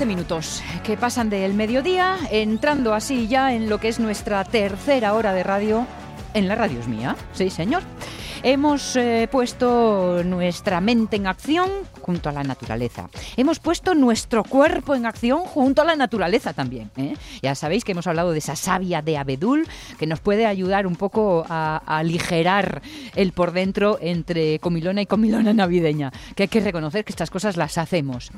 14 minutos que pasan del mediodía, entrando así ya en lo que es nuestra tercera hora de radio. En la radio es mía, sí señor. Hemos eh, puesto nuestra mente en acción junto a la naturaleza. Hemos puesto nuestro cuerpo en acción junto a la naturaleza también. ¿eh? Ya sabéis que hemos hablado de esa savia de abedul que nos puede ayudar un poco a, aligerar el por dentro entre comilona y comilona navideña. Que hay que reconocer que estas cosas las hacemos.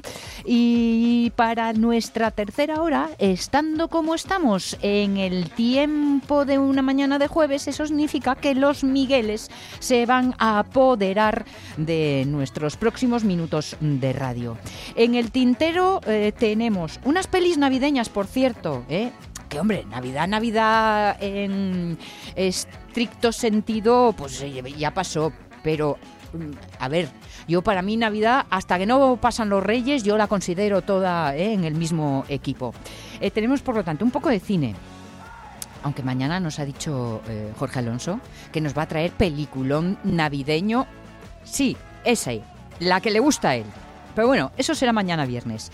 Y para nuestra tercera hora, estando como estamos en el tiempo de una mañana de jueves, eso significa que los Migueles se van a apoderar de nuestros próximos minutos de radio. En el tintero eh, tenemos unas pelis navideñas, por cierto, ¿eh? que hombre, Navidad, Navidad en estricto sentido, pues eh, ya pasó, pero mm, a ver, yo para mí Navidad, hasta que no pasan los Reyes, yo la considero toda ¿eh? en el mismo equipo. Tenemos, por lo tanto, un poco de cine. Aunque mañana nos ha dicho eh, Jorge Alonso que nos va a traer peliculón navideño. Sí, esa, la que le gusta a él. Pero bueno, eso será mañana viernes.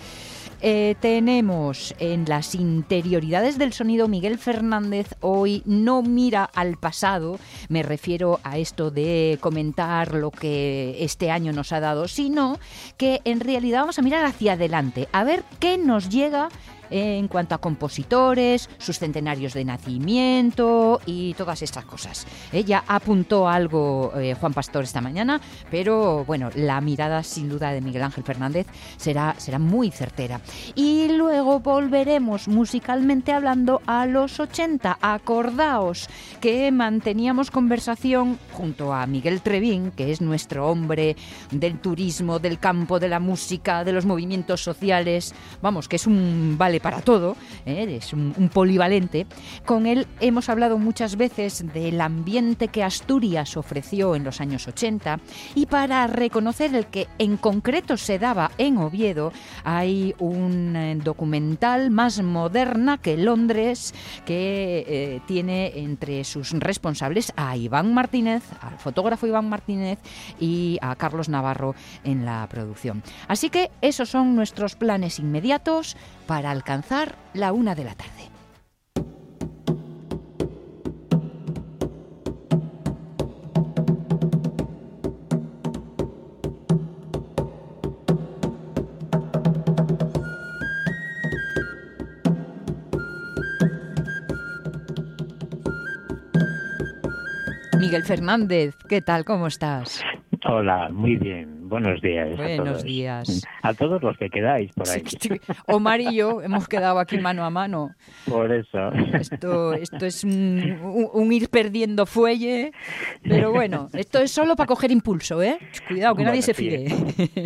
Eh, tenemos en las interioridades del sonido Miguel Fernández hoy no mira al pasado, me refiero a esto de comentar lo que este año nos ha dado, sino que en realidad vamos a mirar hacia adelante, a ver qué nos llega en cuanto a compositores, sus centenarios de nacimiento y todas estas cosas. Ella apuntó algo eh, Juan Pastor esta mañana, pero bueno, la mirada sin duda de Miguel Ángel Fernández será, será muy certera. Y luego volveremos musicalmente hablando a los 80. Acordaos que manteníamos conversación junto a Miguel Trevín, que es nuestro hombre del turismo, del campo, de la música, de los movimientos sociales, vamos, que es un vale para todo, ¿eh? es un, polivalente. Con él hemos hablado muchas veces del ambiente que Asturias ofreció en los años 80 y para reconocer el que en concreto se daba en Oviedo hay un eh, documental más moderna que Londres que eh, tiene entre sus responsables a Iván Martínez, al fotógrafo Iván Martínez y a Carlos Navarro en la producción. Así que esos son nuestros planes inmediatos para alcanzar la una de la tarde. Miguel Fernández, ¿qué tal? ¿Cómo estás? Hola, muy bien. Buenos días. a Buenos todos. días. A todos los que quedáis por ahí. Omar y yo hemos quedado aquí mano a mano. Por eso. Esto, esto es un, un- un ir perdiendo fuelle, pero bueno, esto es solo para coger impulso, ¿eh? Cuidado, que nadie se fíe.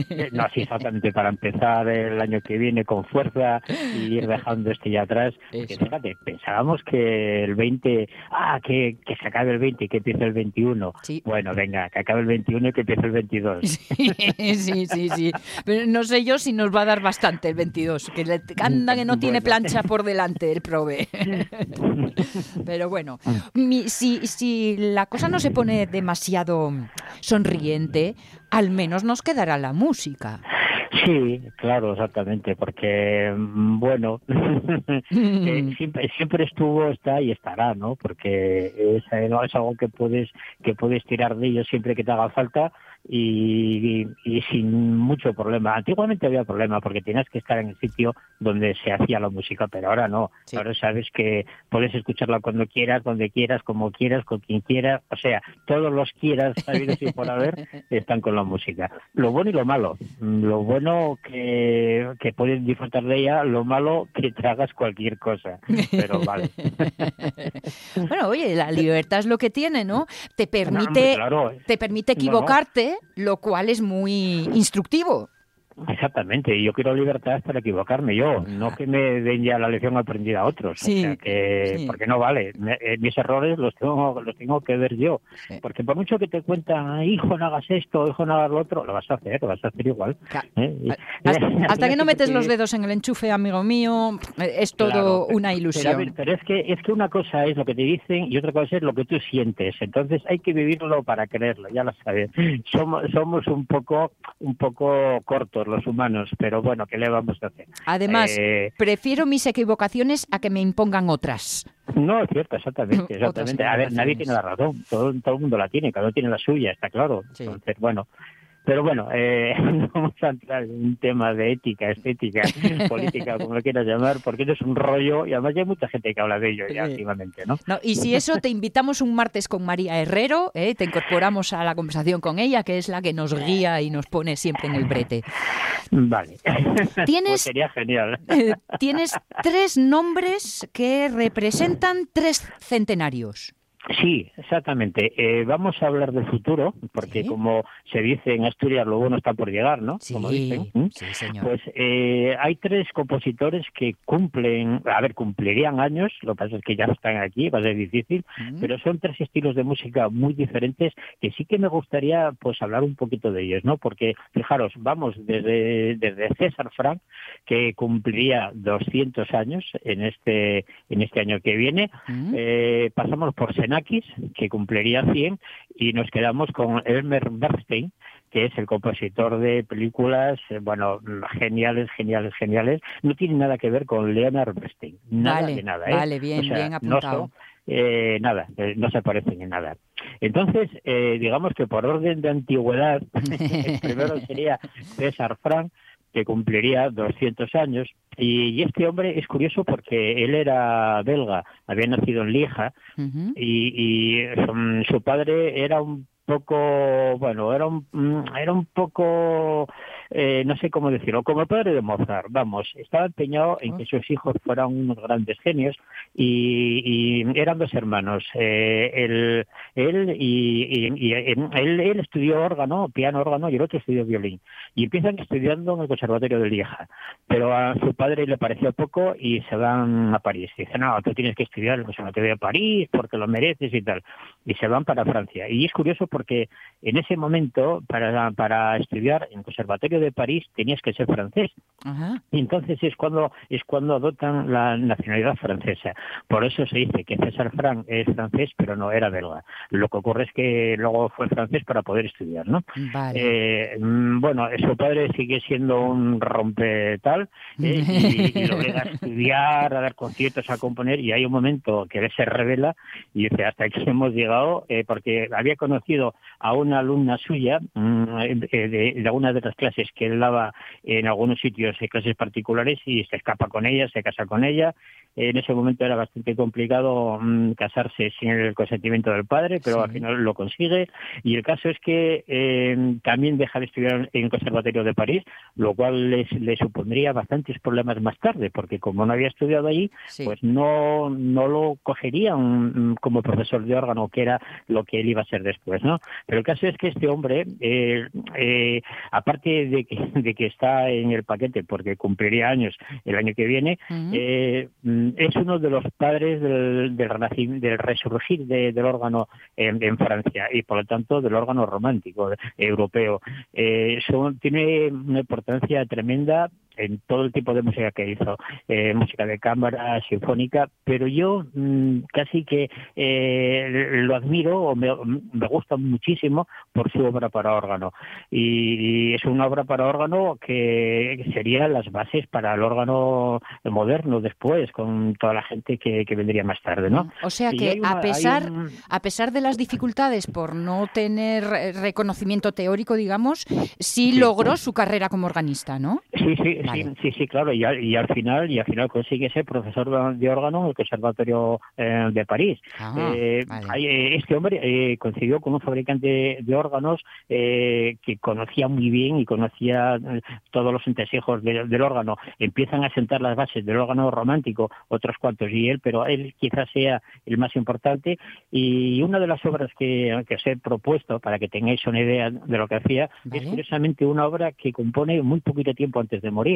Eh, No, sí, exactamente, para empezar el año que viene con fuerza y ir dejando este ya atrás. Porque fíjate, pensábamos que el 20, ah, que, que se acabe el 20 y que empiece el 21. Sí. Bueno, venga, que acabe el 21 y que empiece el 22. Sí, sí, sí. Pero no sé yo si nos va a dar bastante el 22, que le, anda que no tiene plancha por delante el prove. Pero bueno, mi- si, si la cosa no se pone demasiado sonriente, al menos nos quedará la música. Sí, claro, exactamente, porque, mm, bueno, eh, siempre, siempre estuvo, está y estará, ¿no? Porque es, eh, no es algo que puedes, que puedes tirar de ello siempre que te haga falta y, sin mucho problema. Antiguamente había problema porque tenías que estar en el sitio donde se hacía la música, pero ahora no. Ahora sabes que puedes escucharla cuando quieras, donde quieras, como quieras, con quien quieras. O sea, todos los quieras, sabidos y por haber, están con la música. Lo bueno y lo malo. Lo bueno que, que puedes disfrutar de ella, lo malo que tragas cualquier cosa. Pero vale. bueno, oye, la libertad es lo que tiene, ¿no? Te permite, te permite equivocarte, lo cual es muy instructivo. Exactamente, y yo quiero libertad para equivocarme yo, no que me den ya la lección aprendida a otros, o sea que, porque no vale, eh, mis errores los tengo, los tengo que ver yo, porque por mucho que te cuentan, hijo, no hagas esto, hijo, no hagas lo otro, lo vas a hacer, lo vas a hacer igual. ¿eh? Hasta, que no metes los dedos en el enchufe, amigo mío, eh, es todo una ilusión. Pero, es que es que una cosa es lo que te dicen y otra cosa es lo que tú sientes, entonces hay que vivirlo para creerlo, ya lo sabes. Somos, somos un poco, un poco cortos los humanos, pero bueno, ¿qué le vamos a hacer? Además, eh, prefiero mis equivocaciones a que me impongan otras. No, es cierto, exactamente, exactamente. A ver, nadie tiene la razón, todo, todo el mundo la tiene, cada uno tiene la suya, está claro. Entonces, bueno, pero bueno, eh, vamos a entrar en un tema de ética, estética, política, como lo quieras llamar, porque esto es un rollo y además hay mucha gente que habla de ello ya activamente, ¿no? no y si eso, te invitamos un martes con María Herrero, ¿eh? te incorporamos a la conversación con ella, que es la que nos guía y nos pone siempre en el brete. Vale. Tienes, pues sería genial. Eh, tienes tres nombres que representan tres centenarios. Sí, exactamente. Eh, vamos a hablar del futuro, porque como se dice en Asturias, lo bueno está por llegar, ¿no? Sí, como dicen. sí señor. Pues eh, hay tres compositores que cumplen, a ver, cumplirían años, lo que pasa es que ya están aquí, va a ser difícil, pero son tres estilos de música muy diferentes que sí que me gustaría pues hablar un poquito de ellos, ¿no? Porque, fijaros, vamos desde, desde César Frank, que cumpliría 200 años en este, en este año que viene, eh, pasamos por Senado que cumpliría 100, y nos quedamos con Elmer Bernstein, que es el compositor de películas, eh, bueno, geniales, geniales, geniales. No tiene nada que ver con Leonard Bernstein, nada de nada. ¿eh? Vale, bien, bien apuntado. eh, nada, eh, no se parecen en nada. Entonces, eh, digamos que por orden de antigüedad, el primero sería César Frank, que cumpliría 200 años. Y, este hombre es curioso porque él era belga, había nacido en Lieja y, y su padre era un poco, bueno, era un, mm, era un poco, eh, no sé cómo decirlo, como padre de Mozart, vamos, estaba empeñado en que sus hijos fueran unos grandes genios y, eran dos hermanos, eh, él, él y, él, él, estudió órgano, piano órgano y el otro estudió violín. Y empiezan estudiando en el conservatorio de Lieja, pero a su padre le pareció poco y se van a París, dice, no, tú tienes que estudiar en el conservatorio de París porque lo mereces y tal, y se van para Francia. Y es curioso porque en ese momento, para, para estudiar en el Conservatorio de París, tenías que ser francés. Y entonces es cuando, es cuando adoptan la nacionalidad francesa. Por eso se dice que César Frank es francés, pero no era belga. Lo que ocurre es que luego fue francés para poder estudiar, ¿no? Eh, mm, bueno, su padre sigue siendo un rompetal ¿eh? y, lo a estudiar, a dar conciertos, a componer, y hay un momento que él se revela y dice, hasta aquí hemos llegado, eh, porque había conocido a una alumna suya mm, de, de, alguna de las clases que él daba en algunos sitios, en clases particulares, y se escapa con ella, se casa con ella. En ese momento era bastante complicado mm, casarse sin el consentimiento del padre, pero al final lo consigue. Y el caso es que eh, también deja de estudiar en el Conservatorio de París, lo cual le supondría bastantes problemas más tarde, porque como no había estudiado allí, pues no, no lo cogerían mm, como profesor de órgano, que era lo que él iba a ser después. ¿no? Pero el caso es que este hombre, eh, eh, aparte de que, de que está en el paquete porque cumpliría años el año que viene, eh, es uno de los padres del, del, del resurgir del órgano en, Francia y por lo tanto del órgano romántico europeo. tiene una importancia tremenda en todo el tipo de música que hizo, eh, música de cámara, sinfónica, pero yo mm, casi que eh, lo admiro o me, me, gusta muchísimo por su obra para órgano. Y, es una obra para órgano que sería las bases para el órgano moderno después, con toda la gente que, vendría más tarde. ¿no? O sea que a, pesar, a pesar de las dificultades por no tener reconocimiento teórico, digamos, sí, logró su carrera como organista, ¿no? Sí, sí, sí, sí, claro, y, y, al final y al final consigue ser profesor de órgano en el Conservatorio eh, de París. Ah, eh, eh, este hombre consiguió con un fabricante de órganos que conocía muy bien y conocía todos los entresijos del órgano. Empiezan a sentar las bases del órgano romántico, otros cuantos y él, pero él quizás sea el más importante. Y una de las obras que, que os he propuesto, para que tengáis una idea de lo que hacía, es curiosamente una obra que compone muy poquito tiempo antes de morir,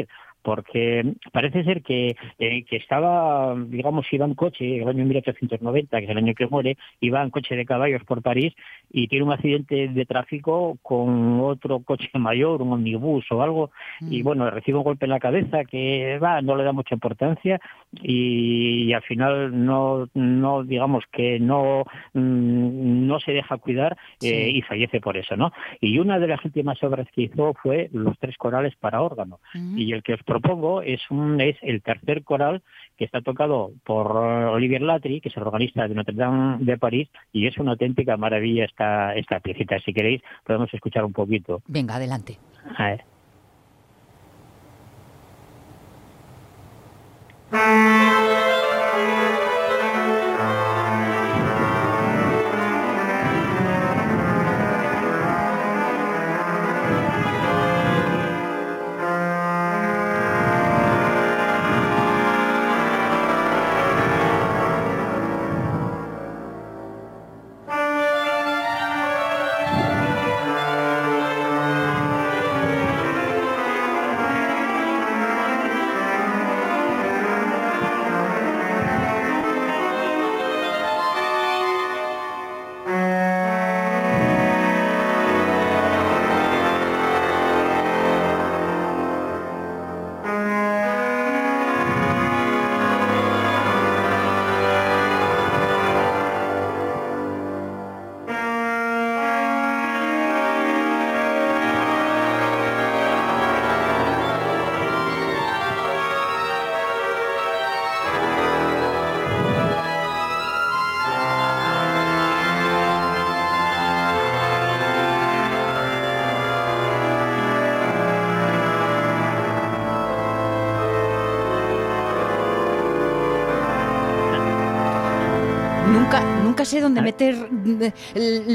porque parece ser que, eh, que estaba, digamos, iba en coche, el año 1890, que es el año que muere, iba en coche de caballos por París y tiene un accidente de tráfico con otro coche mayor, un omnibus o algo, y mm. bueno, recibe un golpe en la cabeza que va, no le da mucha importancia y, al final no, no digamos que no, mm, no se deja cuidar eh, y fallece por eso, ¿no? Y una de las últimas obras que hizo fue Los tres corales para órgano. Y el que os propongo es, un, es el tercer coral que está tocado por Olivier Latry, que es el organista de Notre Dame de París, y es una auténtica maravilla esta, esta piecita. Si queréis, podemos escuchar un poquito. Venga, adelante. A ver. Sé dónde meter mm,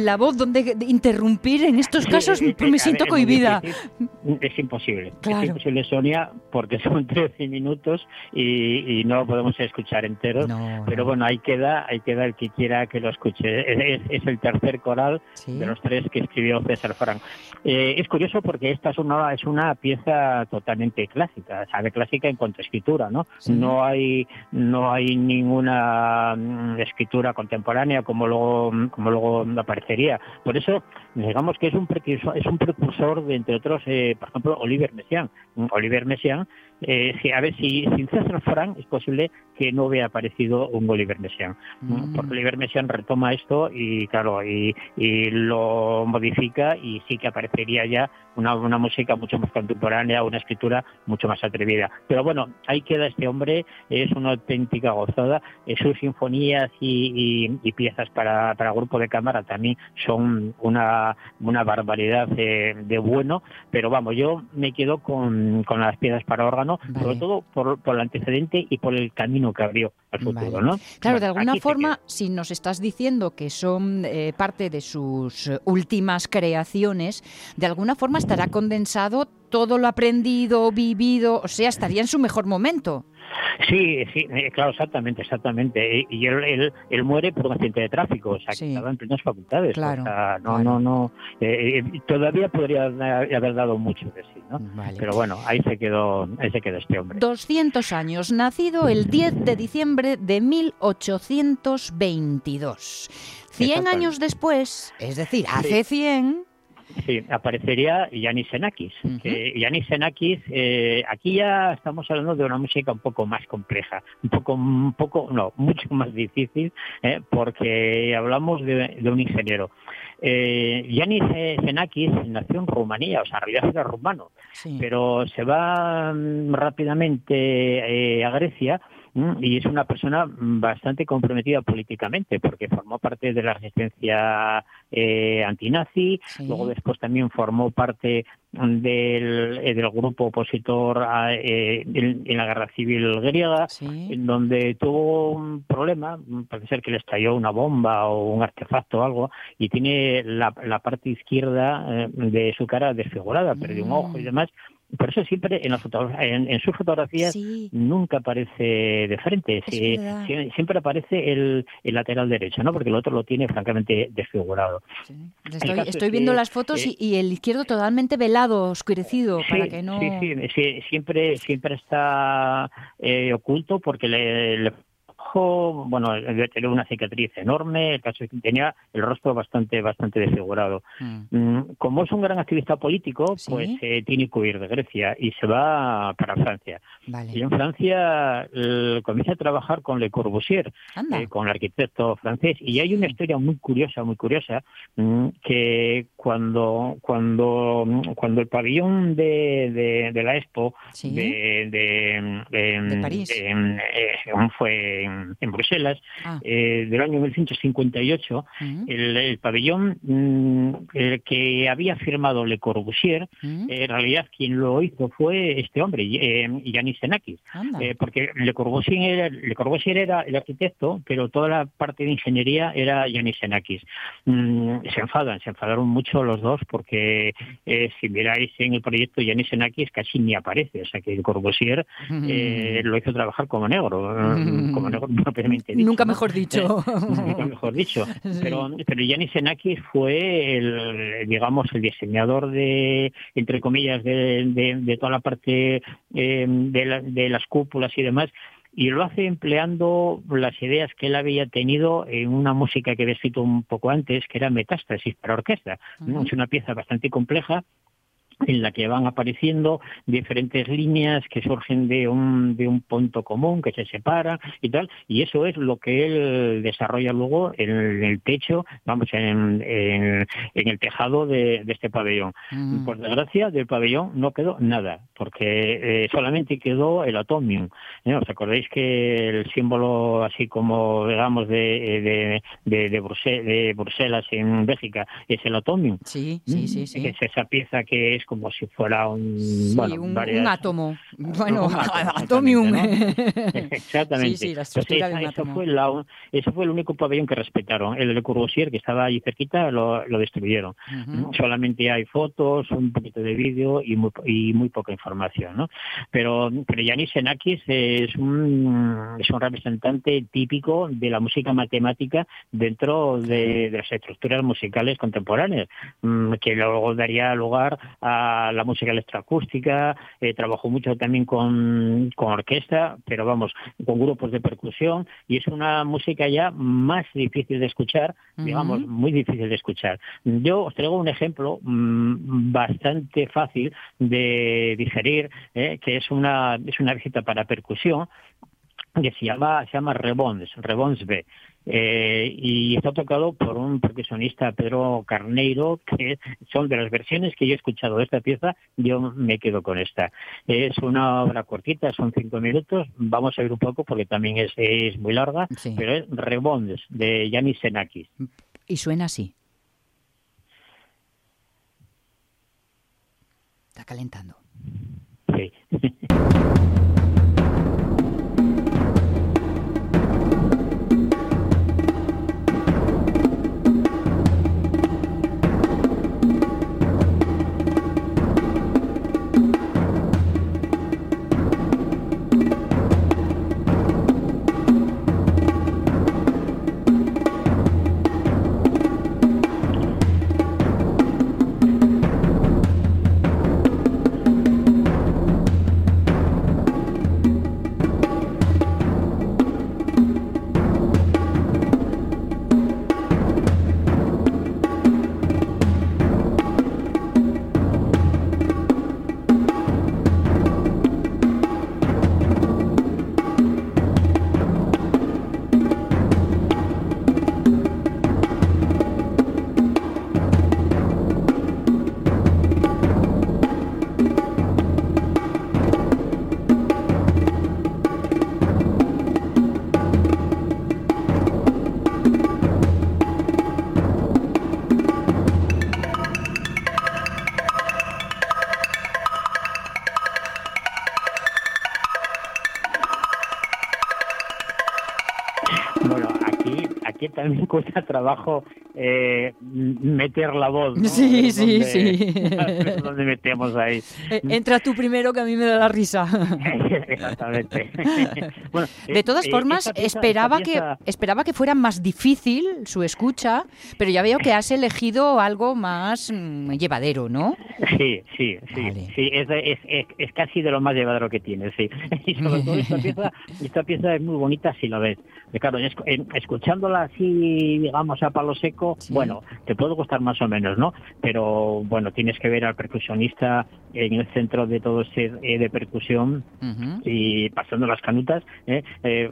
la voz, dónde interrumpir. En estos casos me siento cohibida. Es, imposible. Es imposible, Sonia, porque son 13 minutos y, no lo podemos escuchar enteros. pero bueno, ahí queda, ahí queda el que quiera que lo escuche. Es, el tercer coral de los tres que escribió César Frank. Eh, es curioso porque esta es una, es una pieza totalmente clásica, sabe clásica en cuanto a escritura, ¿no? No hay, no hay ninguna mm, escritura contemporánea como luego, como luego aparecería. Por eso, digamos que es un precursor, es un precursor de, entre otros, eh, por ejemplo, Oliver Messiaen. Oliver Messiaen, eh, a ver, si sin César Frank es posible que no hubiera aparecido un Oliver Messiaen, mm. porque Oliver Messiaen retoma esto y, claro, y, y, lo modifica y sí que aparecería ya una, una música mucho más contemporánea, una escritura mucho más atrevida. Pero bueno, ahí queda este hombre, es una auténtica gozada, eh, sus sinfonías y, y piezas para, para grupo de cámara también son una, una barbaridad de, bueno, pero vamos, yo me quedo con, con las piezas para órgano, sobre todo por, por, el antecedente y por el camino que abrió al futuro, ¿no? Claro, de alguna forma, si nos estás diciendo que son eh, parte de sus últimas creaciones, de alguna forma estará condensado todo lo aprendido, vivido, o sea, estaría en su mejor momento. Sí, sí, eh, claro, exactamente, exactamente. Y él, él, muere por un accidente de tráfico, o sea, que estaba en plenas facultades. Claro, no, no, no, eh, eh, todavía podría haber dado mucho de sí, ¿no? Pero bueno, ahí se quedó, ahí se quedó este hombre. 200 años, nacido el 10 de diciembre de 1822. 100 años después, es decir, hace 100 Sí, aparecería Yanis Xenakis. Yanis Xenakis, eh, aquí ya estamos hablando de una música un poco más compleja, un poco, un poco, no, mucho más difícil, eh, porque hablamos de, un ingeniero. Eh, Yanis Xenakis nació en Rumanía, o sea, en realidad era rumano, pero se va mm, rápidamente eh, a Grecia y es una persona bastante comprometida políticamente porque formó parte de la resistencia eh, antinazi, luego después también formó parte del, eh, del grupo opositor eh, en, la guerra civil griega, en donde tuvo un problema, parece ser que le estalló una bomba o un artefacto o algo, y tiene la, la parte izquierda eh, de su cara desfigurada, perdió un ojo y mm. demás, por eso siempre en, en, sus fotografías nunca aparece de frente, siempre aparece el, lateral derecho, ¿no? porque el otro lo tiene francamente desfigurado. Estoy, viendo las fotos eh, y, el izquierdo totalmente velado, oscurecido, para que no... Sí, sí, siempre, siempre está eh, oculto porque le bueno, tener una cicatriz enorme, el caso es que tenía el rostro bastante bastante desfigurado. Mm. Mm, como es un gran activista político, pues eh, tiene que huir de Grecia y se va para Francia. Y en Francia comienza a trabajar con Le Corbusier, eh, con el arquitecto francés, y hay una historia muy curiosa, muy curiosa, mm, que cuando cuando cuando el pabellón de, de, la Expo de, de, París. eh, fue en, Bruselas, ah. eh, del año 1958, el, pabellón mm, que había firmado Le Corbusier, en realidad quien lo hizo fue este hombre, eh, Yanis Xenakis, eh, porque Le Corbusier, era, Le Corbusier era el arquitecto, pero toda la parte de ingeniería era Yanis Xenakis. Mm, se enfadan, se enfadaron mucho los dos porque si miráis en el proyecto Yanis Xenakis casi ni aparece, o sea que Le Corbusier lo hizo trabajar como negro, como negro Nunca mejor dicho. nunca mejor dicho. Pero, pero Yanis Xenakis fue el, digamos, el diseñador de, entre comillas, de, toda la parte eh, de, las cúpulas y demás y lo hace empleando las ideas que él había tenido en una música que había escrito un poco antes, que era Metástasis para orquesta. Es una pieza bastante compleja en la que van apareciendo diferentes líneas que surgen de un, de un punto común, que se separa y tal, y eso es lo que él desarrolla luego en el techo, vamos, en, en, el tejado de, este pabellón. Mm. Por desgracia, del pabellón no quedó nada, porque eh, solamente quedó el atomium. ¿Eh? ¿Os acordáis que el símbolo, así como, digamos, de, de, de, Bruselas, en Bélgica, es el atomium? Sí, sí, sí. sí. Es esa pieza que es como si fuera un, un, átomo. Bueno, atomium. Exactamente. Sí, sí, eso, fue eso fue el único pabellón que respetaron. El de Courvoisier, que estaba ahí cerquita, lo, destruyeron. Solamente hay fotos, un poquito de vídeo y muy, y muy poca información. ¿no? Pero, pero Yanis Xenakis es un, es un representante típico de la música matemática dentro de, de las estructuras musicales contemporáneas, mm, que luego daría lugar a la música electroacústica, eh, trabajó mucho también con, con orquesta, pero vamos, con grupos de percusión, y es una música ya más difícil de escuchar, digamos, muy difícil de escuchar. Yo os traigo un ejemplo mm, bastante fácil de digerir, eh, que es una, es una visita para percusión, que se llama, se llama Rebons, Rebons B. Eh, y está tocado por un percusionista Pedro Carneiro, que son de las versiones que yo he escuchado de esta pieza, yo me quedo con esta. Es una obra cortita, son cinco minutos, vamos a ver un poco porque también es, es muy larga, pero es Rebondes, de Yanis Senakis. Y suena así. Está calentando. Sí. cuesta trabajo eh, meter la voz. ¿no? Sí, sí, donde- sí. es donde metemos ahí. Eh, Entra tú primero que a mí me da la risa. Exactamente. Bueno, De eh, todas eh, formas, pieza- esperaba, pieza- que, esperaba que fuera más difícil su escucha, pero ya veo que has elegido algo más mm, llevadero, ¿no? Sí, sí, sí, Vale. sí, es, es, es, es casi de lo más llevadero que tiene, sí. Y sobre todo esta pieza, esta pieza es muy bonita si la ves. Claro, en- escuchándola así, digamos, a palo seco, Sí. bueno, te puede gustar más o menos, ¿no? Pero bueno, tienes que ver al percusionista en el centro de todo ese eh, de percusión y pasando las canutas ¿eh? Eh,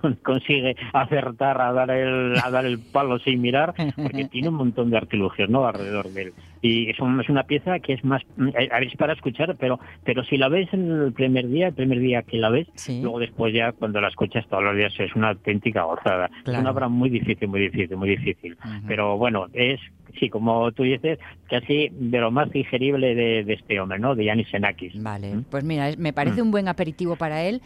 con- consigue acertar a dar el a dar el palo sin mirar porque tiene un montón de artilugios no alrededor de él y es, un- es una pieza que es más eh, a ver, es para escuchar pero pero si la ves en el primer día el primer día que la ves Sí. luego después ya cuando la escuchas todos los días es una auténtica gozada. Es Claro. una obra muy difícil muy difícil muy difícil. Pero bueno es sí como tú dices casi de lo más digerible de, de este hombre no de Yanis Xenakis. Vale, ¿Mm? pues mira, es- me parece un buen aperitivo para él.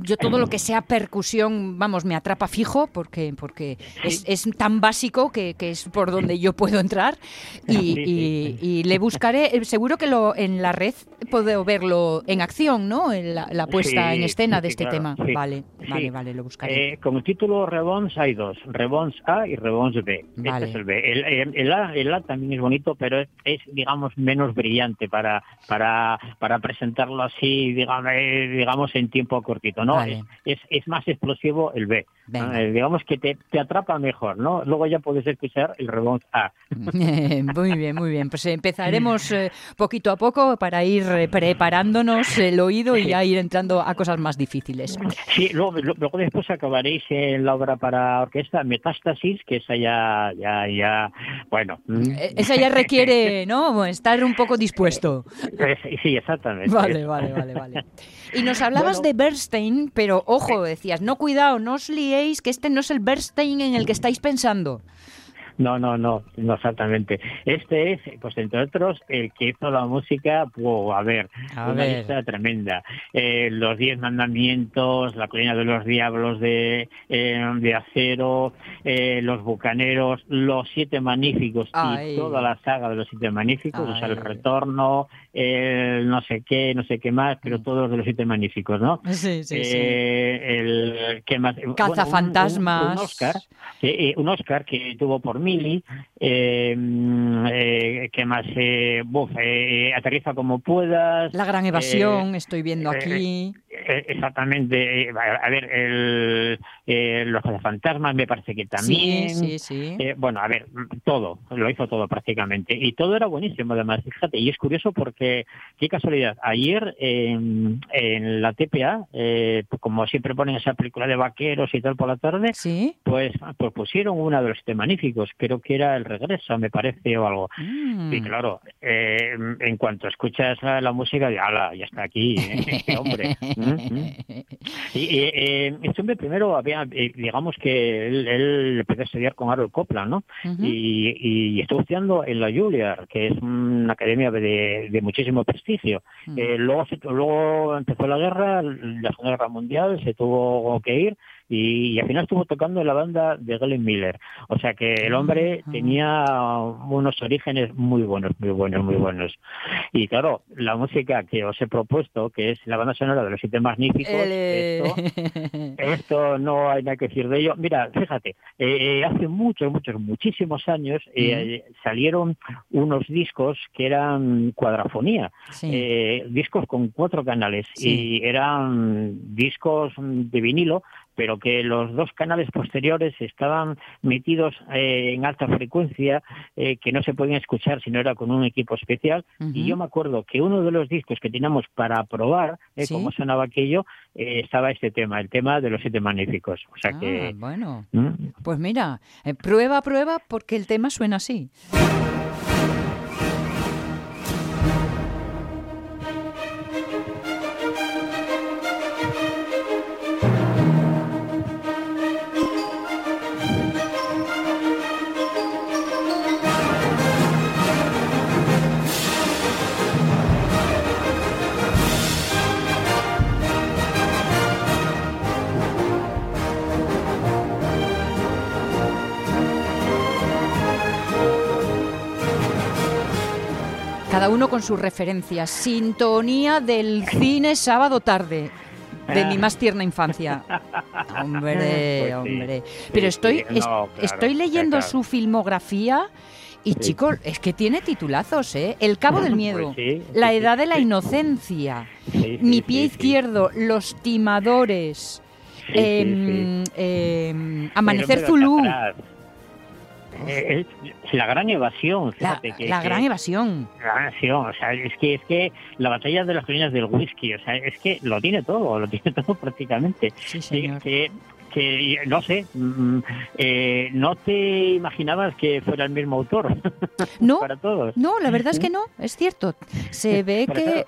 Yo todo lo que sea percusión, vamos, me atrapa fijo porque, porque es, es tan básico que, que es por donde yo puedo entrar. Y, Sí, sí, y- y le buscaré, eh, seguro que lo en la red puedo verlo en acción, ¿no? En la, la puesta Sí, en escena sí, de este claro, tema. sí. Vale, vale, vale, lo buscaré. Eh, como título Rebons hay dos, Rebons A y Rebons B. Vale. Este es el B. El, el- el A, el A también es bonito, pero es, es, digamos menos brillante para para para presentarlo así, digamos, eh, digamos en tiempo cortito, ¿no? Vale. Es, es, es más explosivo el B. Eh, digamos que te, te atrapa mejor, ¿no? Luego ya puedes escuchar el Rebons A. muy bien, muy bien. Pues empezaremos eh, poquito a poco para ir eh, preparándonos el oído y ya ir entrando a cosas más difíciles. Sí, luego, luego después acabaréis en la obra para orquesta Metástasis, que esa ya, ya, ya, bueno. Eh, Esa ya requiere, ¿no? Estar un poco dispuesto. es- sí, exactamente. Vale, vale, vale, vale. Y nos hablabas de Bernstein, pero ojo, decías, no cuidado, no os liéis, que este no es el Bernstein en el que estáis pensando. No, no, no, no exactamente. Este es, pues entre otros, el que hizo la música, wow, a ver, A una ver. lista tremenda. Eh, los Diez Mandamientos, La Colina de los Diablos de, eh, de Acero, eh, Los Bucaneros, Los Siete Magníficos Ay. y toda la saga de los Siete Magníficos, o sea, El. Retorno, el no sé qué, no sé qué más, pero todos de los Siete Magníficos, ¿no? Sí, sí, Eh, el ¿qué más? Bueno, un- Cazafantasmas. Un, un Oscar, eh, eh, un Oscar que tuvo por Mili, eh, mm, eh, ¿qué más? Eh, buf, eh, aterriza como puedas. La gran evasión, eh, estoy viendo eh, aquí. Eh, exactamente. eh, a ver, el, eh, los fantasmas me parece que también. Sí, sí, sí. Eh, bueno, a ver, todo, lo hizo todo prácticamente. Y todo era buenísimo, además, fíjate. Y es curioso porque, qué casualidad, ayer en, en la TPA, eh, como siempre ponen esa película de vaqueros y tal por la tarde, Sí. pues, pues pusieron una de los siete magníficos, creo que era El Regreso, me parece, o algo. Mm. Y claro, eh, en cuanto escuchas la, la música, ala, ya está aquí, este hombre. Y, y, eh, este hombre primero había, eh, digamos que él, él empezó a estudiar con Harold Copland, ¿no? Y, y estuvo estudiando en la Juilliard, que es una academia de, de muchísimo prestigio. Eh, luego, luego empezó la guerra, la Segunda Guerra Mundial, se tuvo que ir y, y al final estuvo tocando en la banda de Glenn Miller. O sea que el hombre Ajá. tenía unos orígenes muy buenos, muy buenos, muy buenos. Y claro, la música que os he propuesto, que es la banda sonora de los siete magníficos, eh, esto, esto no hay nada que decir de ello. Mira, fíjate, eh, hace muchos, muchos, muchísimos años eh, salieron unos discos que eran cuadrafonía, Sí. eh, discos con cuatro canales Sí. y eran discos de vinilo, pero que los dos canales posteriores estaban metidos eh, en alta frecuencia, eh, que no se podían escuchar si no era con un equipo especial. Y Ujú. yo me acuerdo que uno de los discos que teníamos para probar eh, Sí. cómo sonaba aquello, eh, estaba este tema, el tema de los siete magníficos. O sea Ah, que... bueno. ¿Mm? Pues mira, eh, prueba, prueba, porque el tema suena así. Con sus referencias. Sintonía del cine sábado tarde. De mi más tierna infancia. Hombre, Pues sí, hombre. sí, Pero estoy, sí, es- no, claro, estoy leyendo claro. su filmografía y, chico, es que tiene titulazos, ¿eh? El Cabo del Pues Miedo, La Edad de la. Inocencia, Mi Pie. Izquierdo, Los Timadores, em, em, Amanecer El hombre de Zulú. Eh, la gran evasión, La, fíjate que, la que- Gran Evasión. la gran evasión, o sea, es que es que la batalla de las colinas del whisky, o sea, es que lo tiene todo, lo tiene todo prácticamente. Sí, señor. que, que, no sé, mm, eh, no te imaginabas que fuera el mismo autor No, para todos. no, la verdad es que no, es cierto. Se ve que,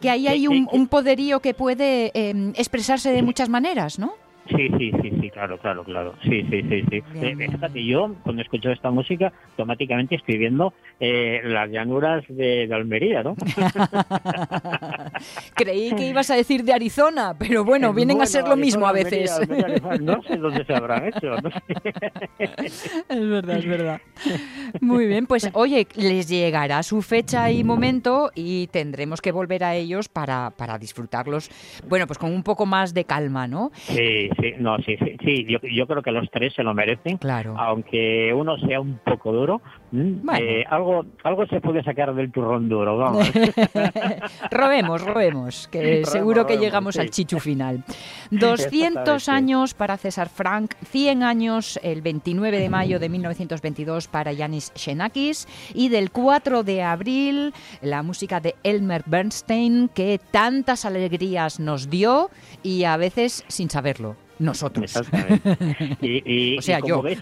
que ahí hay un, un poderío que puede em, expresarse de muchas maneras, ¿no? Sí, sí, sí, sí, claro, claro, claro. Sí, sí, sí, sí. Bien, Eh, fíjate, yo cuando escucho esta música, automáticamente estoy viendo eh, las llanuras de, de Almería, ¿no? Creí que ibas a decir de Arizona, pero bueno, vienen a ser lo mismo a veces. Almería, Almería, no sé dónde se habrán hecho. No sé. Es verdad, es verdad. Muy bien, pues oye, les llegará su fecha y momento y tendremos que volver a ellos para, para disfrutarlos, bueno, pues con un poco más de calma, ¿no? Sí, sí, no, sí, sí, sí, yo, yo creo que los tres se lo merecen. Claro. Aunque uno sea un poco duro. Eh, algo, algo se puede sacar del turrón duro, vamos. robemos, robemos, que Robemos, seguro que robemos, llegamos sí. al chichu final. 200 Exactamente. años para César Frank, 100 años el 29 de mayo de 1922 para Yanis Xenakis y del 4 de abril la música de Elmer Bernstein que tantas alegrías nos dio y a veces sin saberlo. Nosotros. Exactamente. Y, y- O sea, y como yo. Ves,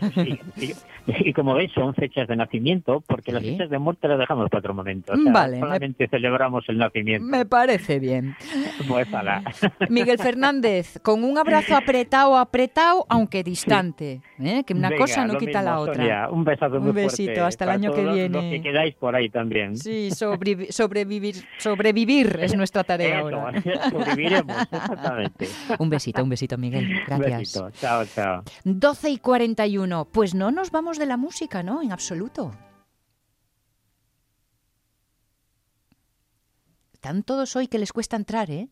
sí, y, como veis, son fechas de nacimiento, porque las fechas de muerte las dejamos para otro momento. O sea, Vale, me- solamente celebramos el nacimiento. Me parece bien. Pues ala. Miguel Fernández, con un abrazo apretado, apretado, aunque distante. ¿eh? Que una Venga, cosa no quita mismo, la otra. Sonia, un besazo Un muy besito, fuerte hasta el año que viene. Los que quedáis por ahí también. Sí, sobrevi- sobrevivir, sobrevivir es nuestra tarea Eso, ahora. sobreviviremos, exactamente. Un besito, un besito, Miguel. Un Gracias. besito. Chao, chao. 12 y 41. Pues no nos vamos de la música, ¿no? En absoluto. Están todos hoy que les cuesta entrar, ¿eh?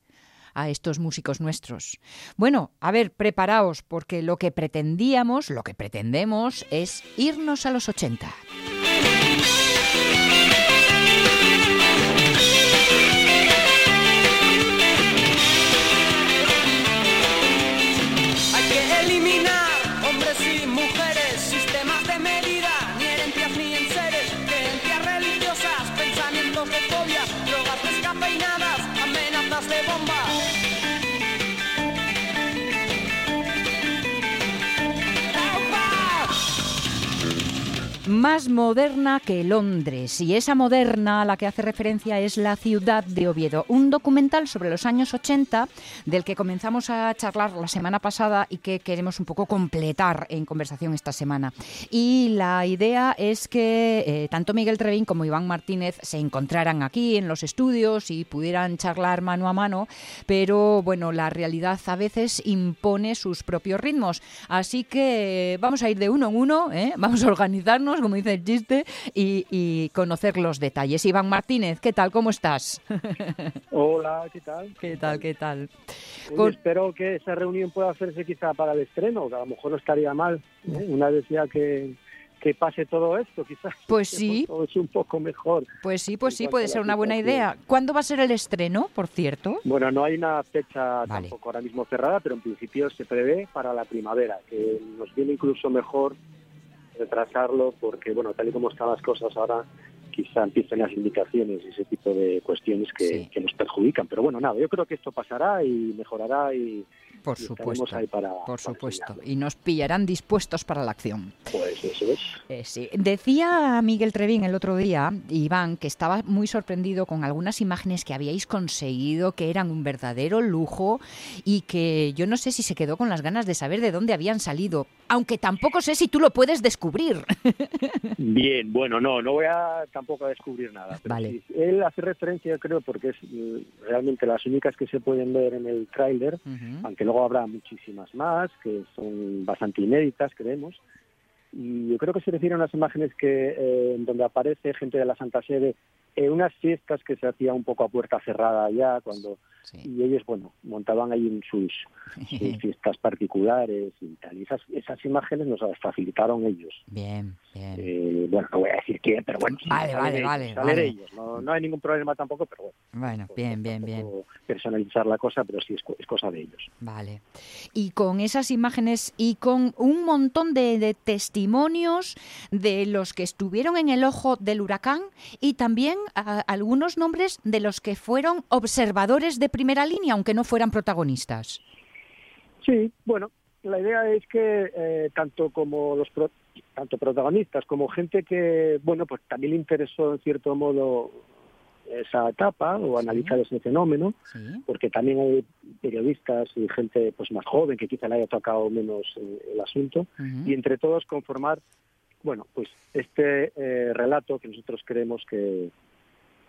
A estos músicos nuestros. Bueno, a ver, preparaos, porque lo que pretendíamos, lo que pretendemos es irnos a los 80. Más moderna que Londres. Y esa moderna a la que hace referencia es La ciudad de Oviedo. Un documental sobre los años 80 del que comenzamos a charlar la semana pasada y que queremos un poco completar en conversación esta semana. Y la idea es que eh, tanto Miguel Trevín como Iván Martínez se encontraran aquí en los estudios y pudieran charlar mano a mano, pero bueno, la realidad a veces impone sus propios ritmos. Así que eh, vamos a ir de uno en uno, ¿eh? vamos a organizarnos, como dice el chiste, y, y conocer los detalles. Iván Martínez, ¿qué tal? ¿Cómo estás? Hola, ¿qué tal? ¿Qué tal? ¿Qué tal? Oye, Con- Espero que esa reunión pueda hacerse quizá para el estreno, que a lo mejor no estaría mal, ¿eh? una vez ya que, que pase todo esto, quizás. Pues sí. Es un poco mejor. Pues sí, pues sí, puede ser una buena idea. ¿Cuándo va a ser el estreno, por cierto? Bueno, no hay una fecha Vale. tampoco ahora mismo cerrada, pero en principio se prevé para la primavera, que nos viene incluso mejor retrasarlo porque, bueno, tal y como están las cosas ahora, quizá empiecen las limitaciones y ese tipo de cuestiones que, Sí. que nos perjudican. Pero bueno, nada, yo creo que esto pasará y mejorará y, Por supuesto. ahí para Por supuesto. Y nos pillarán dispuestos para la acción. Pues eso es. Eh, sí. Decía Miguel Trevín el otro día, Iván, que estaba muy sorprendido con algunas imágenes que habíais conseguido, que eran un verdadero lujo y que yo no sé si se quedó con las ganas de saber de dónde habían salido, aunque tampoco sé si tú lo puedes descubrir. Bien, bueno, no, no voy a tampoco a descubrir nada. Pero Vale. él hace referencia, creo, porque es mm, realmente las únicas que se pueden ver en el tráiler, aunque luego habrá muchísimas más, que son bastante inéditas, creemos. Y yo creo que se refiere a unas imágenes que eh, donde aparece gente de la Santa Sede unas fiestas que se hacía un poco a puerta cerrada ya, cuando Sí. y ellos, bueno, montaban ahí en sus, sus fiestas particulares y tal. Y esas, esas imágenes nos las facilitaron ellos. Bien, bien. Eh, bueno, no voy a decir quién, pero bueno, sí, Vale, vale, ellos, vale, ellos. No, no hay ningún problema tampoco, pero bueno. Bueno, pues, bien, bien, bien. Personalizar la cosa, pero sí es, es cosa de ellos. Vale. Y con esas imágenes y con un montón de, de testimonios de los que estuvieron en el ojo del huracán y también a- algunos nombres de los que fueron observadores de primera línea, aunque no fueran protagonistas. Sí, bueno, la idea es que eh, tanto como los pro- tanto protagonistas como gente que, bueno, pues también le interesó en cierto modo esa etapa o analizar ese fenómeno, Sí. porque también hay periodistas y gente pues más joven que quizá le haya tocado menos eh, el asunto y entre todos conformar, bueno, pues este eh, relato que nosotros creemos que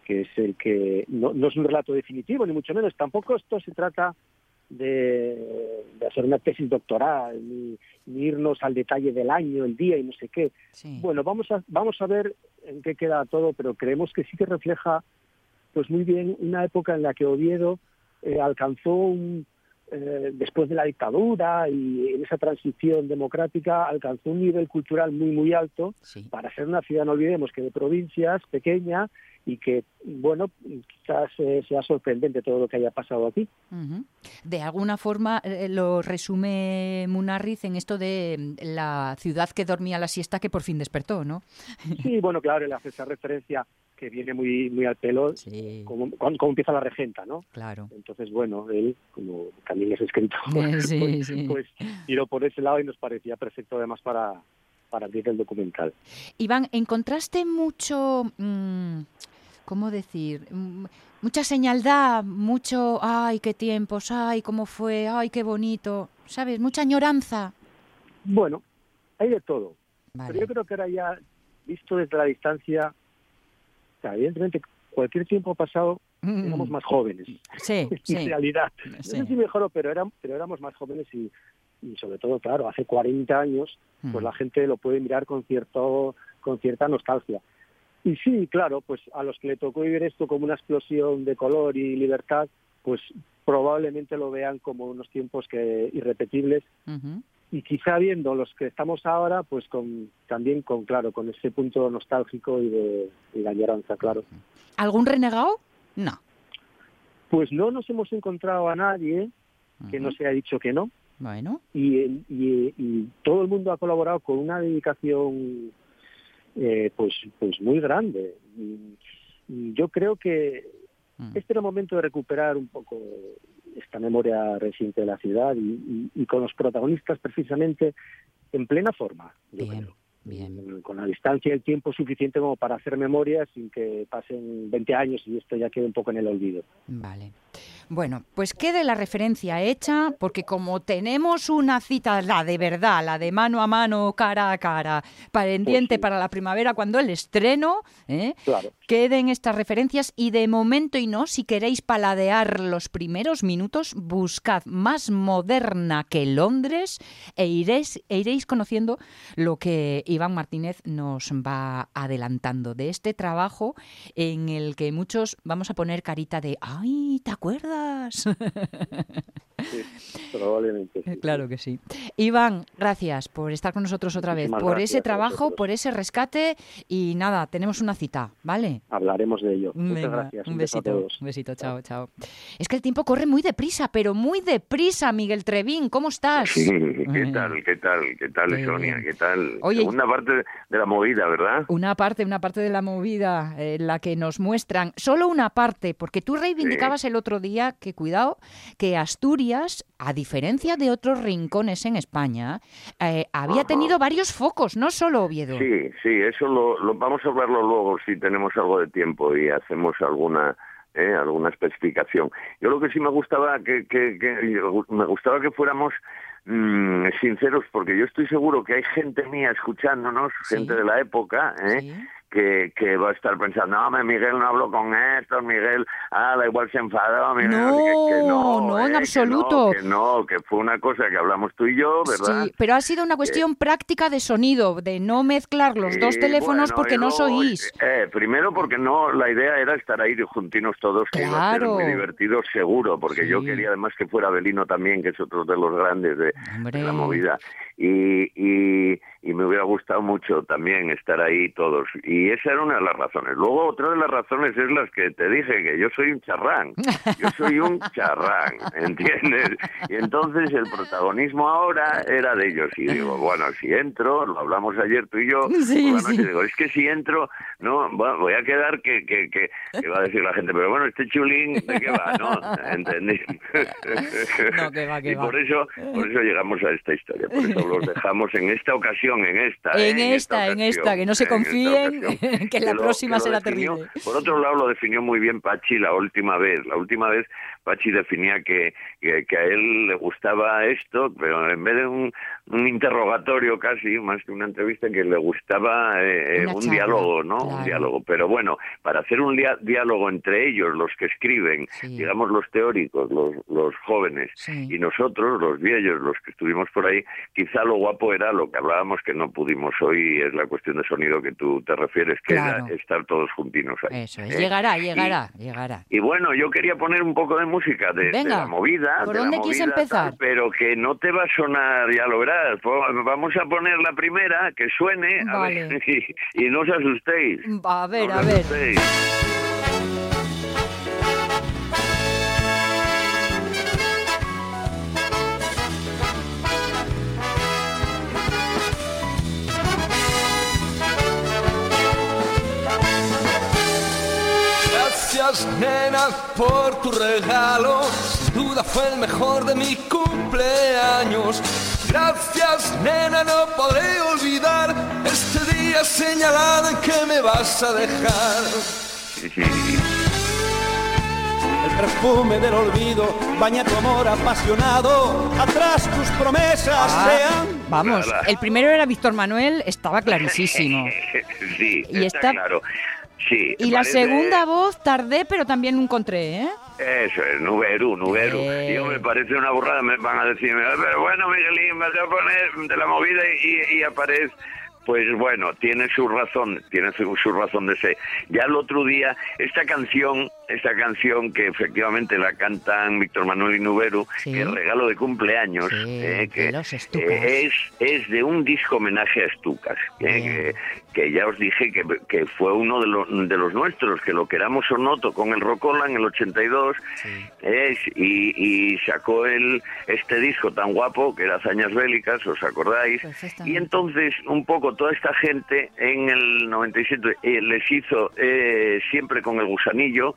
que es el que no, no es un relato definitivo ni mucho menos, tampoco esto se trata de, de hacer una tesis doctoral ni, ni irnos al detalle del año, el día y no sé qué. Sí. Bueno, vamos a vamos a ver en qué queda todo, pero creemos que sí que refleja pues muy bien una época en la que Oviedo eh, alcanzó un eh, después de la dictadura y en esa transición democrática alcanzó un nivel cultural muy muy alto Sí. para ser una ciudad no olvidemos que de provincias pequeña y que bueno quizás eh, sea sorprendente todo lo que haya pasado aquí. De alguna forma eh, lo resume Munarriz en esto de mm, la ciudad que dormía la siesta que por fin despertó, ¿no? sí bueno claro él hace esa referencia que viene muy muy al pelo Sí, como, empieza la regenta no claro. Entonces, bueno, él, como también es escritor, sí, pues, sí. pues tiró por ese lado y nos parecía perfecto además para, para abrir el documental. Iván, ¿encontraste mucho, mm, cómo decir, Mm, mucha señaldad, mucho, ay, qué tiempos, ay, cómo fue, ay, qué bonito, ¿sabes? Mucha añoranza. Bueno, hay de todo. Vale. Pero yo creo que ahora ya, visto desde la distancia, evidentemente cualquier tiempo pasado Mm, éramos más jóvenes. Sí, En sí. realidad. No Sí. sé si mejoró, pero, eran, pero éramos más jóvenes y, y sobre todo, claro, hace 40 años pues Mm. la gente lo puede mirar con cierto con cierta nostalgia. Y sí, claro, pues a los que le tocó vivir esto como una explosión de color y libertad, pues probablemente lo vean como unos tiempos que irrepetibles Ujú. Y quizá viendo los que estamos ahora, pues con también con claro, con ese punto nostálgico y de, y de añoranza, claro. ¿Algún renegado? No. Pues no nos hemos encontrado a nadie que nos haya dicho que no. Bueno, y, y- y todo el mundo ha colaborado con una dedicación eh, pues pues muy grande y, yo creo que este era el momento de recuperar un poco esta memoria reciente de la ciudad y, y- y con los protagonistas precisamente en plena forma yo Bien, creo. bien. con la distancia y el tiempo suficiente como para hacer memoria sin que pasen 20 años y esto ya quede un poco en el olvido Vale. Bueno, pues quede la referencia hecha, porque como tenemos una cita, la de verdad, la de mano a mano, cara a cara, pendiente Pues sí. para la primavera, cuando el estreno, ¿eh? claro queden estas referencias y de momento y no, si queréis paladear los primeros minutos, buscad más moderna que Londres e iréis, e iréis conociendo lo que Iván Martínez nos va adelantando de este trabajo en el que muchos vamos a poner carita de ¡ay, ¿te acuerdas? Sí, probablemente sí. Claro que sí. Iván, gracias por estar con nosotros otra vez, por ese trabajo, por ese rescate y nada, tenemos una cita, ¿vale? hablaremos de ello muchas gracias Un beso a besito, todos. un besito, chao, chao. Es que el tiempo corre muy deprisa, pero muy deprisa, Miguel Trevín, ¿cómo estás? ¿Qué tal? ¿Qué tal? ¿Qué tal, Qué Sonia? ¿Qué tal? Oye, Segunda parte de la movida, ¿verdad? Una parte, una parte de la movida eh, en la que nos muestran, solo una parte, porque tú reivindicabas el otro día que, cuidado, que Asturias, a diferencia de otros rincones en España, eh, había Ajá. tenido varios focos, no solo Oviedo. Sí, sí, eso lo, lo- vamos a hablarlo luego si tenemos algo de tiempo y hacemos alguna eh, alguna especificación. Yo lo que sí me gustaba que, que, me gustaba que fuéramos mm, sinceros porque yo estoy seguro que hay gente mía escuchándonos, Sí. gente de la época, ¿eh? Sí. Que, que va a estar pensando, no, Miguel no habló con estos, Miguel, ah, da igual se enfadó, Miguel, No, que, que no, no, en eh, que absoluto. Que no, que fue una cosa que hablamos tú y yo, ¿verdad? Sí, pero ha sido una cuestión práctica de sonido, de no mezclar los dos teléfonos bueno, porque no luego, oís. eh, primero porque no, la idea era estar ahí juntinos todos, que iba a ser Claro. muy divertido seguro, porque yo quería además que fuera Belino también, que es otro de los grandes de, de la movida. Y, y, y me hubiera gustado mucho también estar ahí todos. Y esa era una de las razones. Luego otra de las razones es las que te dije, que yo soy un charrán. Yo soy un charrán, ¿entiendes? Y entonces el protagonismo ahora era de ellos. Y digo, bueno, si entro, lo hablamos ayer tú y yo, Sí, por la noche, sí. digo, es que si entro, no, voy a quedar que, que, que, que va a decir la gente, pero bueno, este chulín, ¿de qué va? ¿No? ¿Entendés? No, que va, que y va. por eso, por eso llegamos a esta historia, por eso los dejamos en esta ocasión, en esta. ¿eh? En esta, en esta, que no se ocasión, en esta confíen, ocasión. que la lo- próxima lo será definió- terrible. Por otro lado, lo definió muy bien Pachi la última vez. La última vez Pachi definía que, que, que a él le gustaba esto, pero en vez de un, un interrogatorio casi, más que una entrevista, que le gustaba eh, eh, un charla, diálogo, ¿no? claro. Un diálogo. Pero bueno, para hacer un diálogo entre ellos, los que escriben, Sí. digamos los teóricos, los, los jóvenes, Sí. y nosotros, los viejos, los que estuvimos por ahí, quizá lo guapo era lo que hablábamos que no pudimos hoy, es la cuestión de sonido que tú te refieres, que Claro. era estar todos juntinos ahí. Eso es. ¿eh? Llegará, Y- llegará, llegará. y bueno, yo quería poner un poco de música de, la movida. ¿por de la dónde movida, empezar? tal, pero que no te va a sonar, ya lo verás. Po- Vamos a poner la primera, que suene, a Vale. ver, y, y no os asustéis. A ver, No a ver. asustéis. Gracias, nena, por tu regalo. Sin duda fue el mejor de mi cumpleaños. Gracias, nena, no podré olvidar este día señalado en que me vas a dejar. El perfume del olvido baña tu amor apasionado. Atrás tus promesas Ah, sean. vamos, Nada. el primero era Víctor Manuel, estaba clarísimo. sí, Y está, está- claro. Sí, Y la parece- segunda voz tardé, pero también encontré, ¿eh? Eso es, Nuberu, Nuberu. Eh. Yo me parece una burrada, me van a decir, pero bueno, Miguelín, vas a poner de la movida y, y aparece. Pues bueno, tiene su razón, tiene su, su razón de ser. Ya el otro día, esta canción, esta canción que efectivamente la cantan Víctor Manuel y Nuberu, Sí. que es regalo de cumpleaños, Sí, eh, que eh, es, es de un disco homenaje a Stukas, eh, que, que ya os dije que, que fue uno de, los de los nuestros, que lo queramos o no, en el Rocola en el 82, es, y, y sacó el, este disco tan guapo, que era Hazañas Bélicas, ¿os acordáis? Y entonces, un poco toda esta gente en el 97 eh, les hizo eh, siempre con el gusanillo,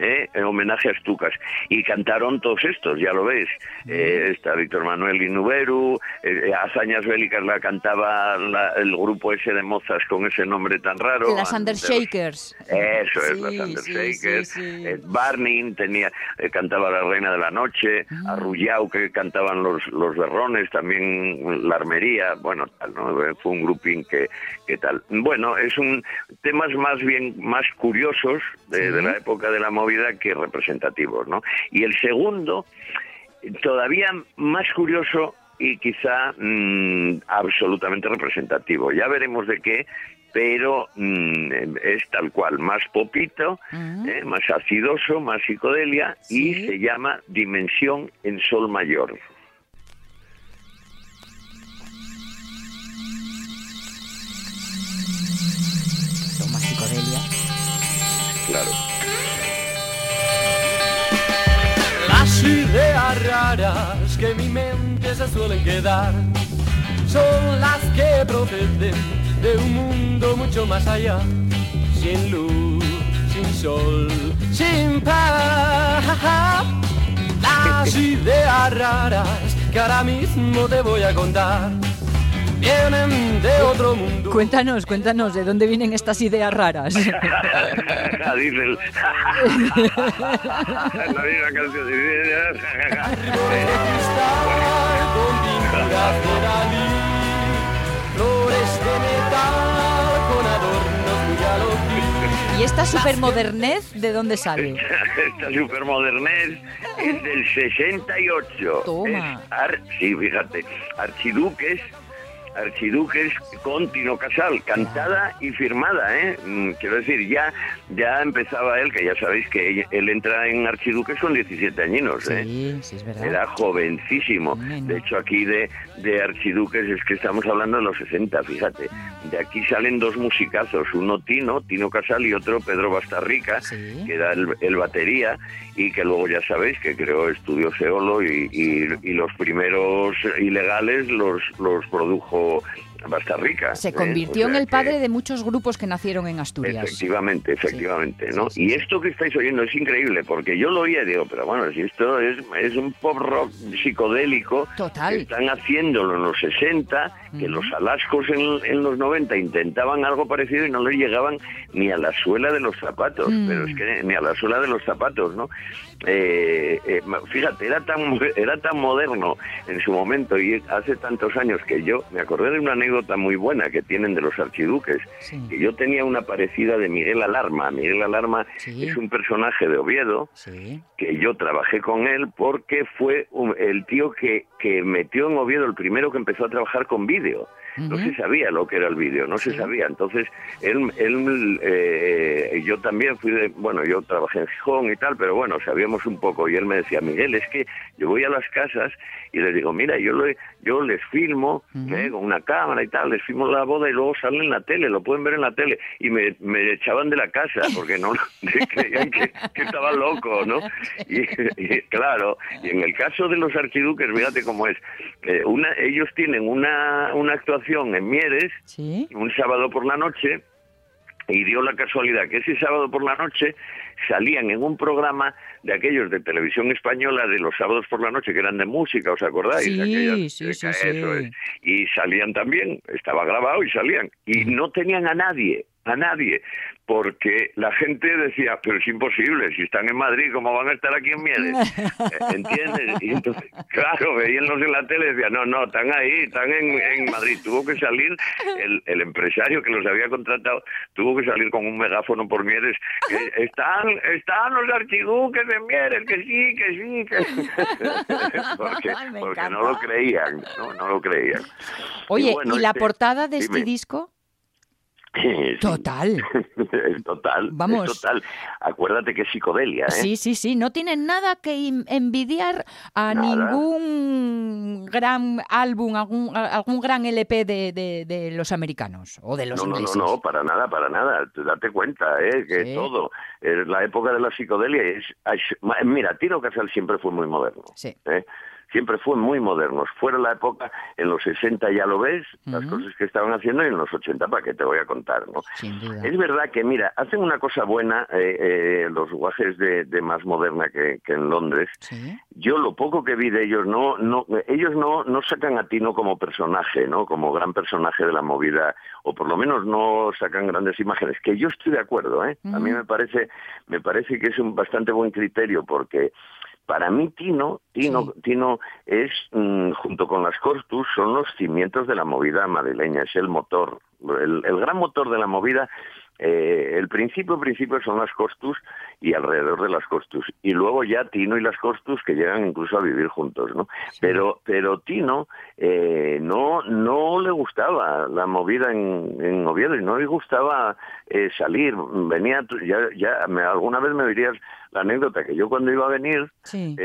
eh, en homenaje a Stucas. Y cantaron todos estos, ya lo ves. Eh, está Víctor Manuel Inuberu, eh, Hazañas Bélicas la cantaba la- el grupo ese de mozas con ese nombre tan raro. Las Undershakers. eso es, Sí, las sí, Undershakers. sí, sí. Eh, Barney tenía, eh, cantaba La Reina de la Noche, Ah. Arrullao que cantaban los, los berrones, también La Armería, bueno, tal, ¿no? Eh, fue un grupín que, que tal. Bueno, es un temas más bien más curiosos de, Sí. de la época de la movida que representativos, ¿no? Y el segundo, todavía más curioso y quizá mm, absolutamente representativo. Ya veremos de qué, pero mm, es tal cual, más popito, eh, más acidoso, más psicodelia Sí. y se llama Dimensión en Sol Mayor. Ideas que mi mente se suelen quedar. Son las que proceden de un mundo mucho más allá, sin luz, sin sol, sin paz. Las ideas raras que ahora mismo te voy a contar vienen de otro mundo. Cuéntanos, cuéntanos, ¿de dónde vienen estas ideas raras? Dice el- la misma canción. De flores metal con adornos muy ¿Y esta supermodernez de dónde sale? Esta supermodernez es del 68. Toma. Es ar- sí, fíjate, Archiduques, Archiduques con Tino Casal, cantada y firmada, ¿eh? Mm, Quiero decir, ya, ya empezaba él, que ya sabéis que él entra en Archiduques con 17 añinos, ¿eh? Sí, sí, es verdad. Era jovencísimo. De hecho, aquí de, de Archiduques es que estamos hablando de los 60, fíjate. De aquí salen dos musicazos, uno Tino, Tino Casal y otro Pedro Bastarrica, que era el, el batería y que luego ya sabéis que creó Estudio Seolo y, y- y los primeros ilegales los, los produjo o Bastarrica. Se ¿eh? convirtió en el que- padre de muchos grupos que nacieron en Asturias. Efectivamente, efectivamente, ¿no? y esto que estáis oyendo es increíble, porque yo lo oía y digo, pero bueno, si esto es, es un pop rock psicodélico, Total. que están haciéndolo en los 60, que los alascos en, en los 90 intentaban algo parecido y no le llegaban ni a la suela de los zapatos, Mm. pero es que ni a la suela de los zapatos, ¿no? Eh, eh, fíjate, era tan, era tan moderno en su momento y hace tantos años que yo me acordé de una anécdota muy buena que tienen de los archiduques, que yo tenía una parecida de Miguel Alarma. Miguel Alarma es un personaje de Oviedo que yo trabajé con él porque fue un- el tío que, que metió en Oviedo el primero que empezó a trabajar con vídeo. No se sabía lo que era el vídeo, no se sabía. Entonces, él, él eh, yo también fui de, bueno, yo trabajé en Gijón y tal, pero bueno, sabíamos un poco. Y él me decía, Miguel, es que yo voy a las casas y les digo, mira, yo, lo, yo les filmo eh, con una cámara y tal, les filmo la boda y luego sale en la tele, lo pueden ver en la tele. Y me, me echaban de la casa porque no creían que, que estaba loco, ¿no? Y, y, claro, y en el caso de los archiduques, fíjate cómo es, eh, una, ellos tienen una, una actuación en Mieres un sábado por la noche y dio la casualidad que ese sábado por la noche salían en un programa de aquellos de televisión española de los sábados por la noche que eran de música, ¿os acordáis? Sí, Aquellas- sí, sí, eh, sí. eso es. Y salían también, estaba grabado y salían. Y no tenían a nadie, a nadie, porque la gente decía, pero es imposible, si están en Madrid, ¿cómo van a estar aquí en Mieres? ¿Entiendes? Y entonces, claro, veíanlos en la tele y decían, no, no, están ahí, están en, en Madrid. Tuvo que salir, el, el empresario que los había contratado, tuvo que salir con un megáfono por Mieres. que están, están los archiduques de Mieres, que sí, que sí, que porque, porque no lo creían, no, no lo creían. Oye, ¿y, bueno, la este- portada de este disco? Total. total, Vamos. total. Acuérdate que es psicodelia, ¿eh? Sí, sí, sí, no tienen nada que envidiar a Nada. ningún gran álbum, algún, algún gran LP de, de- de los americanos o de los No, no, no, ingleses. no, para nada, para nada. Date cuenta, ¿eh? Que Sí. todo. Es la época de la psicodelia es... Mira, Tino Casal siempre fue muy moderno. Sí. ¿eh? Siempre fue muy moderno. Fuera la época, en los 60 ya lo ves, las cosas que estaban haciendo, y en los 80, ¿para qué te voy a contar, no? Es verdad que, mira, hacen una cosa buena eh, eh, los guajes de, de más moderna que, que en Londres. Yo lo poco que vi de ellos, no, no, ellos no, no sacan a Tino como personaje, ¿no? Como gran personaje de la movida, o por lo menos no sacan grandes imágenes. Que yo estoy de acuerdo, ¿eh? A mí me parece, me parece que es un bastante buen criterio porque para mí Tino, Tino, Tino es mm, junto con las Cortus son los cimientos de la movida madrileña, es el motor, el, el gran motor de la movida. eh, el principio, principio son las Costus y alrededor de las Costus. Y luego ya Tino y las Costus que llegan incluso a vivir juntos, ¿no? Pero, pero Tino eh, no, no le gustaba la movida en, en Oviedo y no le gustaba eh, salir. Venía, ya, ya me- alguna vez me dirías la anécdota que yo cuando iba a venir Sí.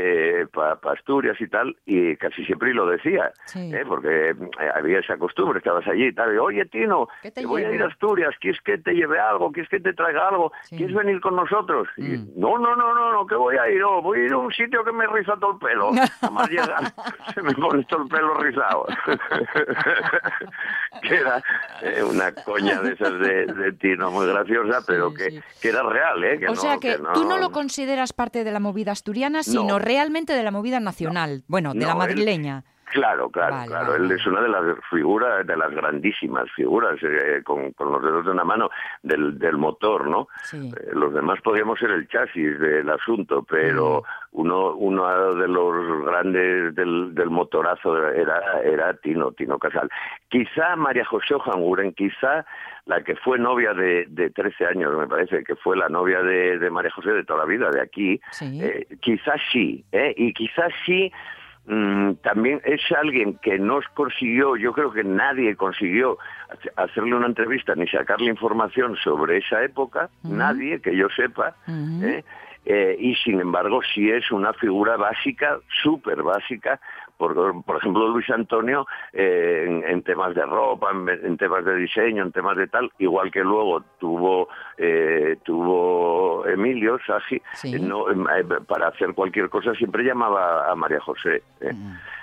para Asturias y tal, y casi siempre lo decía, Sí. ¿eh? porque eh, había esa costumbre, estabas allí y tal, y, oye Tino, ¿Qué te voy a ir llevo?" a Asturias, ¿quieres que te lleve algo? ¿Quieres que te traiga algo? ¿Quieres venir con nosotros? Y, Mm. no, no, no, no, no, que voy a ir, no, voy a ir a un sitio que me riza todo el pelo. Nada más llegar, se me pone todo el pelo rizado. que era eh, una coña de esas de, de Tino, muy graciosa, pero que, que era real, ¿eh? Que o no- sea que, no- tú no lo consideras parte de la movida asturiana, sino No. realmente de la movida nacional, bueno, de la él- madrileña. Claro, claro, Vale, claro. vale, Él es una de las figuras, de las grandísimas figuras, eh, con, con los dedos de una mano del, del motor, ¿no? Sí. Eh, los demás podríamos ser el chasis del asunto, pero uno, uno de los grandes del, del motorazo era, era Tino, Tino Casal. Quizá María José Ojanguren, quizá la que fue novia de, de 13 años, me parece, que fue la novia de, de María José de toda la vida, de aquí, Sí. eh, quizás sí, ¿eh? y quizás sí mm, también es alguien que no consiguió, yo creo que nadie consiguió hace- hacerle una entrevista ni sacarle información sobre esa época, nadie que yo sepa. ¿eh? Eh, y sin embargo sí es una figura básica, súper básica, por, por ejemplo Luis Antonio eh, en, en temas de ropa, en, en temas de diseño, en temas de tal, igual que luego tuvo eh, tuvo Emilio Sí. eh, no, eh, para hacer cualquier cosa siempre llamaba a María José. eh.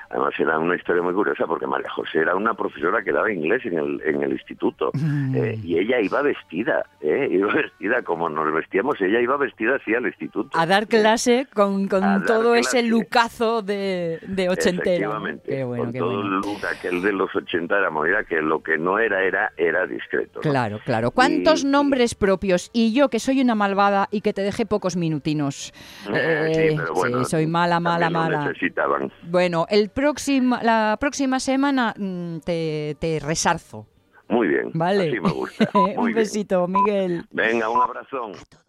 Además era una historia muy curiosa porque María José era una profesora que daba inglés en el, en el instituto eh, y ella iba vestida, eh, iba vestida como nos vestíamos, ella iba vestida así al instituto. A dar clase con, con todo ese clase. lucazo de, de ochentero. Efectivamente, Qué bueno, con qué todo bueno. el look aquel de los 80 era movida que lo que no era era era discreto. ¿no? Claro, claro. ¿Cuántos Y- nombres propios? Y yo, que soy una malvada y que te dejé pocos minutinos. Eh, Eh, sí, pero bueno, sí, soy mala, mala, lo mala. necesitaban. Bueno, el la próxima semana mm, te, te resarzo. Muy bien, Vale. así me gusta. Muy Un bien. besito, Miguel. Venga, un abrazón.